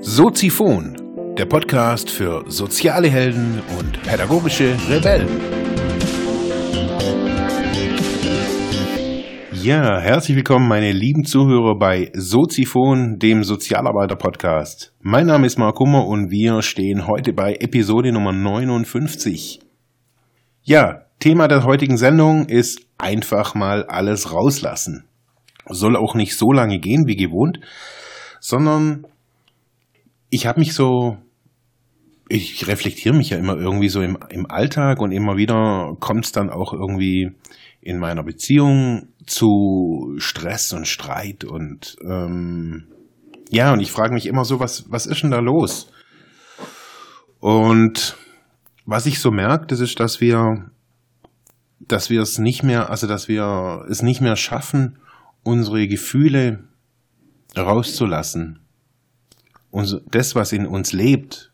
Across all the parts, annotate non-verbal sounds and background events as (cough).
Soziphon, der Podcast für soziale Helden und pädagogische Rebellen. Ja, herzlich willkommen, meine lieben Zuhörer bei Soziphon, dem Sozialarbeiter-Podcast. Mein Name ist Mark Hummer und wir stehen heute bei Episode Nummer 59. Ja, Thema der heutigen Sendung ist einfach mal alles rauslassen. Soll auch nicht so lange gehen wie gewohnt, sondern ich habe mich so, ich reflektiere mich ja immer irgendwie so im, im Alltag und immer wieder kommt es dann auch irgendwie in meiner Beziehung zu Stress und Streit und ähm, ja, und ich frage mich immer so, was, was ist denn da los? Und was ich so merke, das ist, dass wir, dass wir es nicht mehr, also dass wir es nicht mehr schaffen, unsere Gefühle rauszulassen und das, was in uns lebt,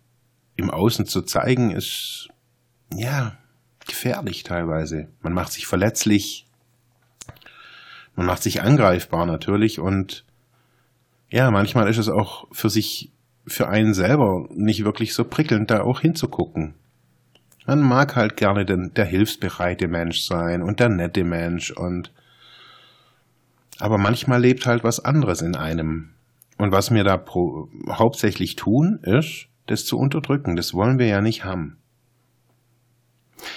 im Außen zu zeigen, ist, ja, gefährlich teilweise. Man macht sich verletzlich, man macht sich angreifbar natürlich und ja, manchmal ist es auch für sich, für einen selber nicht wirklich so prickelnd, da auch hinzugucken. Man mag halt gerne den, der hilfsbereite Mensch sein und der nette Mensch und aber manchmal lebt halt was anderes in einem. Und was wir da pro, hauptsächlich tun, ist, das zu unterdrücken. Das wollen wir ja nicht haben.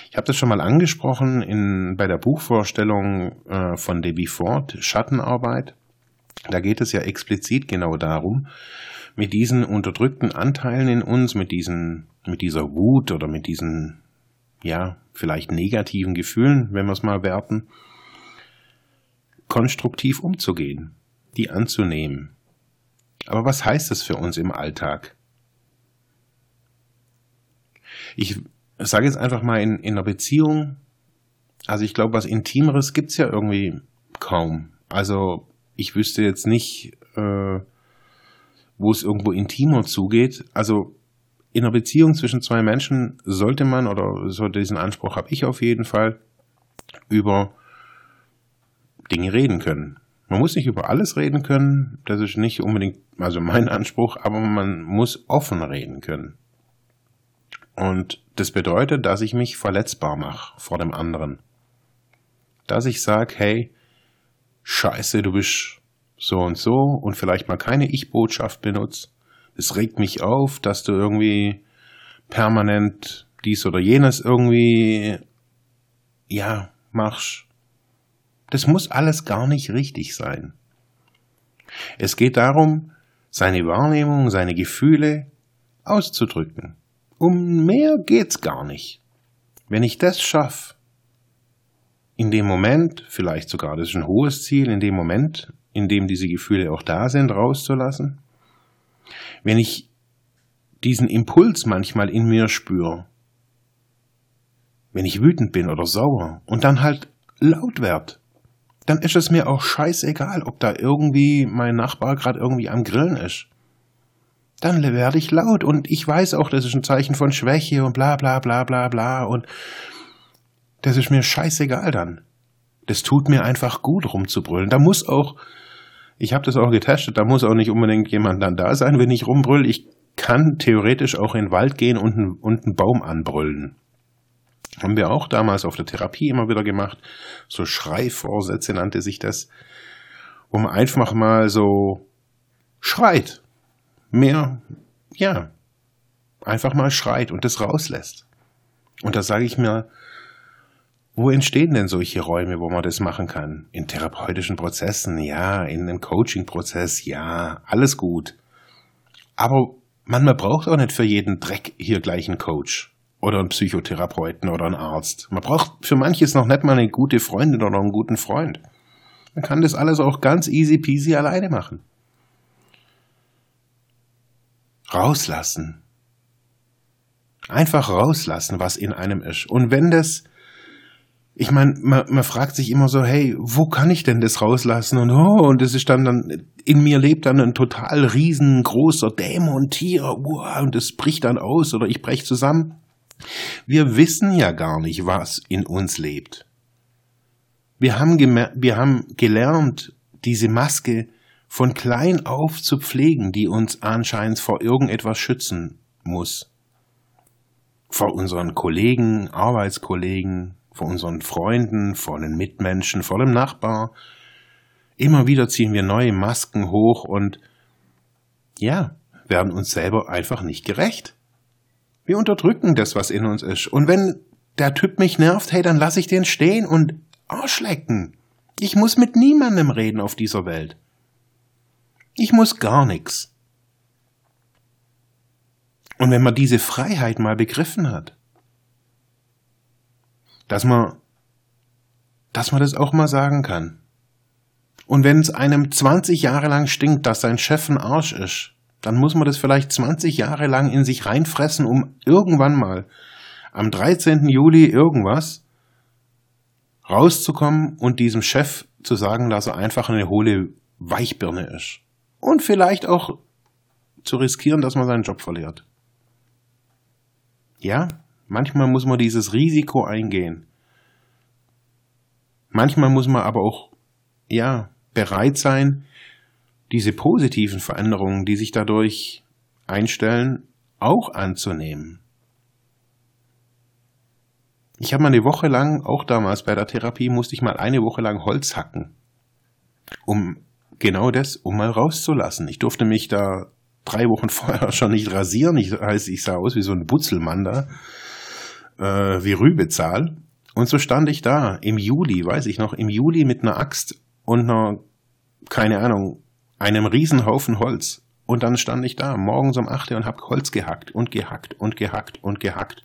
Ich habe das schon mal angesprochen in, bei der Buchvorstellung äh, von Debbie Ford, Schattenarbeit. Da geht es ja explizit genau darum, mit diesen unterdrückten Anteilen in uns, mit diesen, mit dieser Wut oder mit diesen, ja, vielleicht negativen Gefühlen, wenn wir es mal werten, konstruktiv umzugehen, die anzunehmen, aber was heißt das für uns im Alltag? Ich sage jetzt einfach mal in, in einer Beziehung, also ich glaube, was Intimeres gibt's ja irgendwie kaum. Also ich wüsste jetzt nicht, äh, wo es irgendwo intimer zugeht. Also in einer Beziehung zwischen zwei Menschen sollte man, oder so diesen Anspruch habe ich auf jeden Fall, über Dinge reden können. Man muss nicht über alles reden können, das ist nicht unbedingt also mein Anspruch, aber man muss offen reden können. Und das bedeutet, dass ich mich verletzbar mache vor dem anderen. Dass ich sage, hey, scheiße, du bist so und so und vielleicht mal keine Ich-Botschaft benutzt. Es regt mich auf, dass du irgendwie permanent dies oder jenes irgendwie, ja, machst. Das muss alles gar nicht richtig sein. Es geht darum, seine Wahrnehmung, seine Gefühle auszudrücken. Um mehr geht's gar nicht. Wenn ich das schaffe, in dem Moment, vielleicht sogar, das ist ein hohes Ziel, in dem Moment, in dem diese Gefühle auch da sind, rauszulassen, wenn ich diesen Impuls manchmal in mir spüre, wenn ich wütend bin oder sauer und dann halt laut werd, dann ist es mir auch scheißegal, ob da irgendwie mein Nachbar gerade irgendwie am Grillen ist. Dann werde ich laut und ich weiß auch, das ist ein Zeichen von Schwäche und bla bla bla bla bla und das ist mir scheißegal dann. Das tut mir einfach gut rumzubrüllen. Da muss auch, ich habe das auch getestet, da muss auch nicht unbedingt jemand dann da sein, wenn ich rumbrüll. Ich kann theoretisch auch in den Wald gehen und, und einen Baum anbrüllen. Haben wir auch damals auf der Therapie immer wieder gemacht. So Schreivorsätze nannte sich das. Wo man einfach mal so schreit. Mehr, ja, einfach mal schreit und das rauslässt. Und da sage ich mir, wo entstehen denn solche Räume, wo man das machen kann? In therapeutischen Prozessen, ja, in einem Coaching-Prozess, ja, alles gut. Aber man, man braucht auch nicht für jeden Dreck hier gleich einen Coach oder einen Psychotherapeuten oder einen Arzt. Man braucht für manches noch nicht mal eine gute Freundin oder einen guten Freund. Man kann das alles auch ganz easy peasy alleine machen. Rauslassen. Einfach rauslassen, was in einem ist. Und wenn das, ich meine, man, man fragt sich immer so, hey, wo kann ich denn das rauslassen? Und oh, und das ist dann, dann, in mir lebt dann ein total riesengroßer Dämon, Tier, wow, und das bricht dann aus oder ich brech zusammen. Wir wissen ja gar nicht, was in uns lebt. Wir haben, wir haben gelernt, diese Maske von klein auf zu pflegen, die uns anscheinend vor irgendetwas schützen muss. Vor unseren Kollegen, Arbeitskollegen, vor unseren Freunden, vor den Mitmenschen, vor dem Nachbar. Immer wieder ziehen wir neue Masken hoch und ja, werden uns selber einfach nicht gerecht. Wir unterdrücken das, was in uns ist. Und wenn der Typ mich nervt, hey, dann lass ich den stehen und Arschlecken. Ich muss mit niemandem reden auf dieser Welt. Ich muss gar nichts. Und wenn man diese Freiheit mal begriffen hat, dass man, dass man das auch mal sagen kann. Und wenn es einem 20 Jahre lang stinkt, dass sein Chef ein Arsch ist, dann muss man das vielleicht 20 Jahre lang in sich reinfressen, um irgendwann mal am 13. Juli irgendwas rauszukommen und diesem Chef zu sagen, dass er einfach eine hohle Weichbirne ist. Und vielleicht auch zu riskieren, dass man seinen Job verliert. Ja, manchmal muss man dieses Risiko eingehen. Manchmal muss man aber auch, ja, bereit sein, diese positiven Veränderungen, die sich dadurch einstellen, auch anzunehmen. Ich habe mal eine Woche lang, auch damals bei der Therapie, musste ich mal eine Woche lang Holz hacken, um genau das, um mal rauszulassen. Ich durfte mich da drei Wochen (laughs) vorher schon nicht rasieren. Ich, heißt, ich sah aus wie so ein Butzelmann da, äh, wie Rübezahl. Und so stand ich da im Juli, weiß ich noch, im Juli mit einer Axt und einer, keine Ahnung, einem Riesenhaufen Holz. Und dann stand ich da morgens um 8 Uhr und hab Holz gehackt und gehackt und gehackt und gehackt.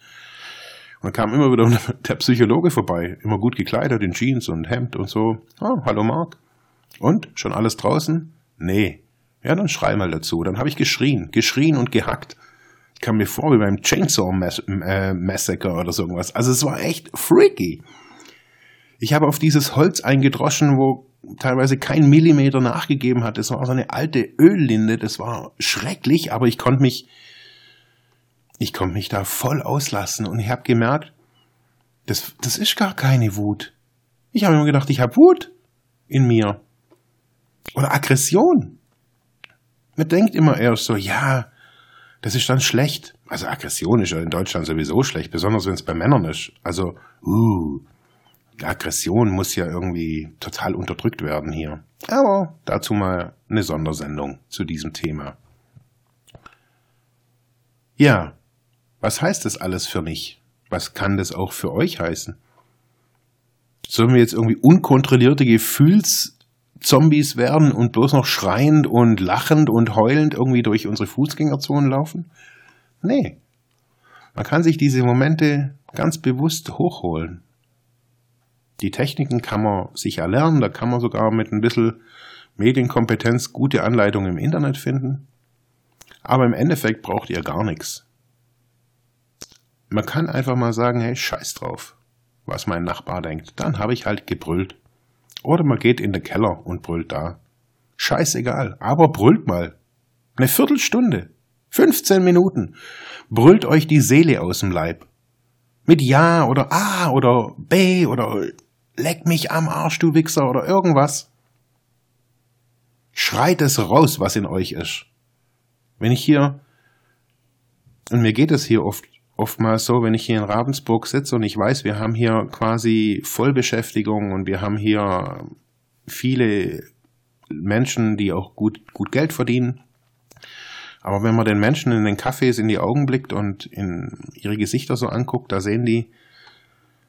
Und kam immer wieder (laughs) der Psychologe vorbei, immer gut gekleidet in Jeans und Hemd und so. Oh, hallo Mark. Und? Schon alles draußen? Nee. Ja, dann schrei mal dazu. Dann habe ich geschrien, geschrien und gehackt. Ich kam mir vor wie beim Chainsaw äh, Massacre oder so irgendwas. Also es war echt freaky. Ich habe auf dieses Holz eingedroschen, wo teilweise kein Millimeter nachgegeben hat. Das war so eine alte Öllinde, das war schrecklich, aber ich konnte mich, ich konnte mich da voll auslassen und ich habe gemerkt, das, das ist gar keine Wut. Ich habe immer gedacht, ich habe Wut in mir. Oder Aggression. Man denkt immer erst so, ja, das ist dann schlecht. Also Aggression ist ja in Deutschland sowieso schlecht, besonders wenn es bei Männern ist. Also, uh, Aggression muss ja irgendwie total unterdrückt werden hier. Aber dazu mal eine Sondersendung zu diesem Thema. Ja, was heißt das alles für mich? Was kann das auch für euch heißen? Sollen wir jetzt irgendwie unkontrollierte Gefühlszombies werden und bloß noch schreiend und lachend und heulend irgendwie durch unsere Fußgängerzonen laufen? Nee. Man kann sich diese Momente ganz bewusst hochholen. Die Techniken kann man sich erlernen, da kann man sogar mit ein bisschen Medienkompetenz gute Anleitungen im Internet finden. Aber im Endeffekt braucht ihr gar nichts. Man kann einfach mal sagen, hey, scheiß drauf, was mein Nachbar denkt. Dann habe ich halt gebrüllt. Oder man geht in den Keller und brüllt da. Scheißegal, aber brüllt mal. Eine Viertelstunde, 15 Minuten. Brüllt euch die Seele aus dem Leib. Mit Ja oder A oder B oder leck mich am Arsch, du Wichser oder irgendwas. Schreit es raus, was in euch ist. Wenn ich hier, und mir geht es hier oft, oftmals so, wenn ich hier in Ravensburg sitze und ich weiß, wir haben hier quasi Vollbeschäftigung und wir haben hier viele Menschen, die auch gut, gut Geld verdienen. Aber wenn man den Menschen in den Cafés in die Augen blickt und in ihre Gesichter so anguckt, da sehen die,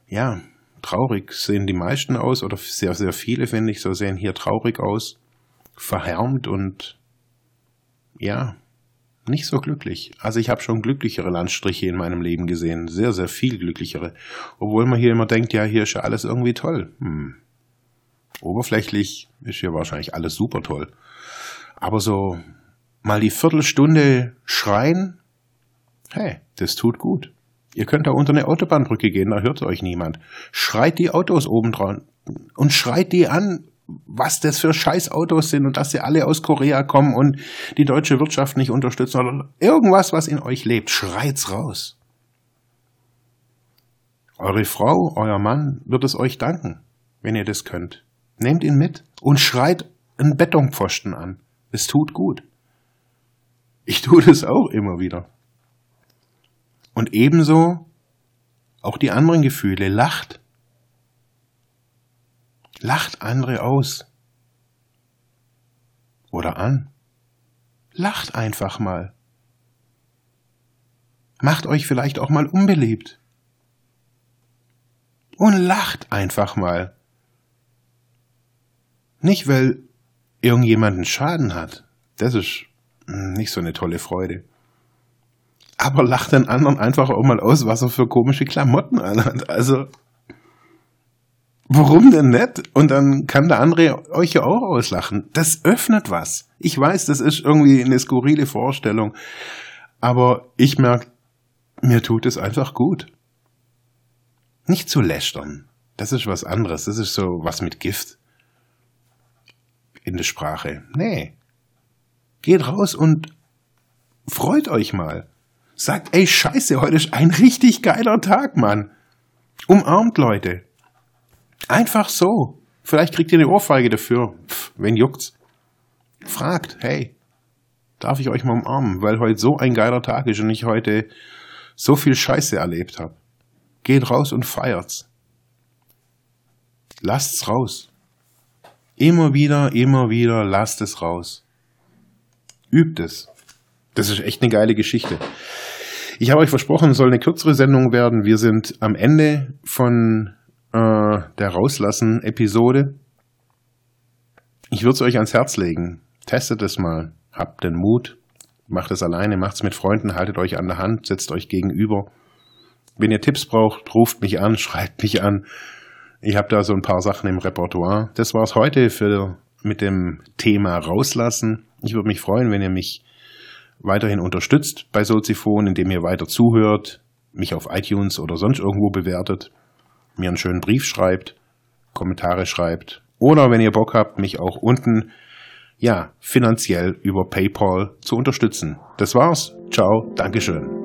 ja, traurig sehen die meisten aus, oder sehr, sehr viele, finde ich, so sehen hier traurig aus, verhärmt und ja, nicht so glücklich. Also ich habe schon glücklichere Landstriche in meinem Leben gesehen, sehr, sehr viel glücklichere. Obwohl man hier immer denkt, ja, hier ist ja alles irgendwie toll. Hm. Oberflächlich ist hier wahrscheinlich alles super toll. Aber so mal die Viertelstunde schreien, hey, das tut gut. Ihr könnt da unter eine Autobahnbrücke gehen, da hört euch niemand. Schreit die Autos oben dran und schreit die an, was das für scheiß Autos sind und dass sie alle aus Korea kommen und die deutsche Wirtschaft nicht unterstützen oder irgendwas, was in euch lebt. Schreit's raus. Eure Frau, euer Mann wird es euch danken. wenn ihr das könnt. Nehmt ihn mit und schreit einen Betonpfosten an. Es tut gut. Ich tue das auch immer wieder. Und ebenso auch die anderen Gefühle. Lacht. Lacht andere aus. Oder an. Lacht einfach mal. Macht euch vielleicht auch mal unbeliebt. Und lacht einfach mal. Nicht, weil irgendjemanden Schaden hat. Das ist nicht so eine tolle Freude. Aber lacht den anderen einfach auch mal aus, was er für komische Klamotten anhat. Also, warum denn nicht? Und dann kann der andere euch ja auch auslachen. Das öffnet was. Ich weiß, das ist irgendwie eine skurrile Vorstellung. Aber ich merke, mir tut es einfach gut. Nicht zu lästern. Das ist was anderes. Das ist so was mit Gift in der Sprache. Nee. Geht raus und freut euch mal. Sagt, ey, scheiße, heute ist ein richtig geiler Tag, Mann. Umarmt Leute. Einfach so. Vielleicht kriegt ihr eine Ohrfeige dafür. Pff, wen juckt's? Fragt, hey, darf ich euch mal umarmen, weil heute so ein geiler Tag ist und ich heute so viel Scheiße erlebt habe. Geht raus und feiert's. Lasst's raus. Immer wieder, immer wieder, lasst es raus. Übt es. Das ist echt eine geile Geschichte. Ich habe euch versprochen, es soll eine kürzere Sendung werden. Wir sind am Ende von äh, der Rauslassen-Episode. Ich würde es euch ans Herz legen. Testet es mal. Habt den Mut. Macht es alleine, macht es mit Freunden, haltet euch an der Hand, setzt euch gegenüber. Wenn ihr Tipps braucht, ruft mich an, (laughs) schreibt mich an. Ich habe da so ein paar Sachen im Repertoire. Das war's heute für mit dem Thema rauslassen. Ich würde mich freuen, wenn ihr mich weiterhin unterstützt bei Soziphon, indem ihr weiter zuhört, mich auf iTunes oder sonst irgendwo bewertet, mir einen schönen Brief schreibt, Kommentare schreibt oder wenn ihr Bock habt, mich auch unten ja, finanziell über PayPal zu unterstützen. Das war's. Ciao, Dankeschön.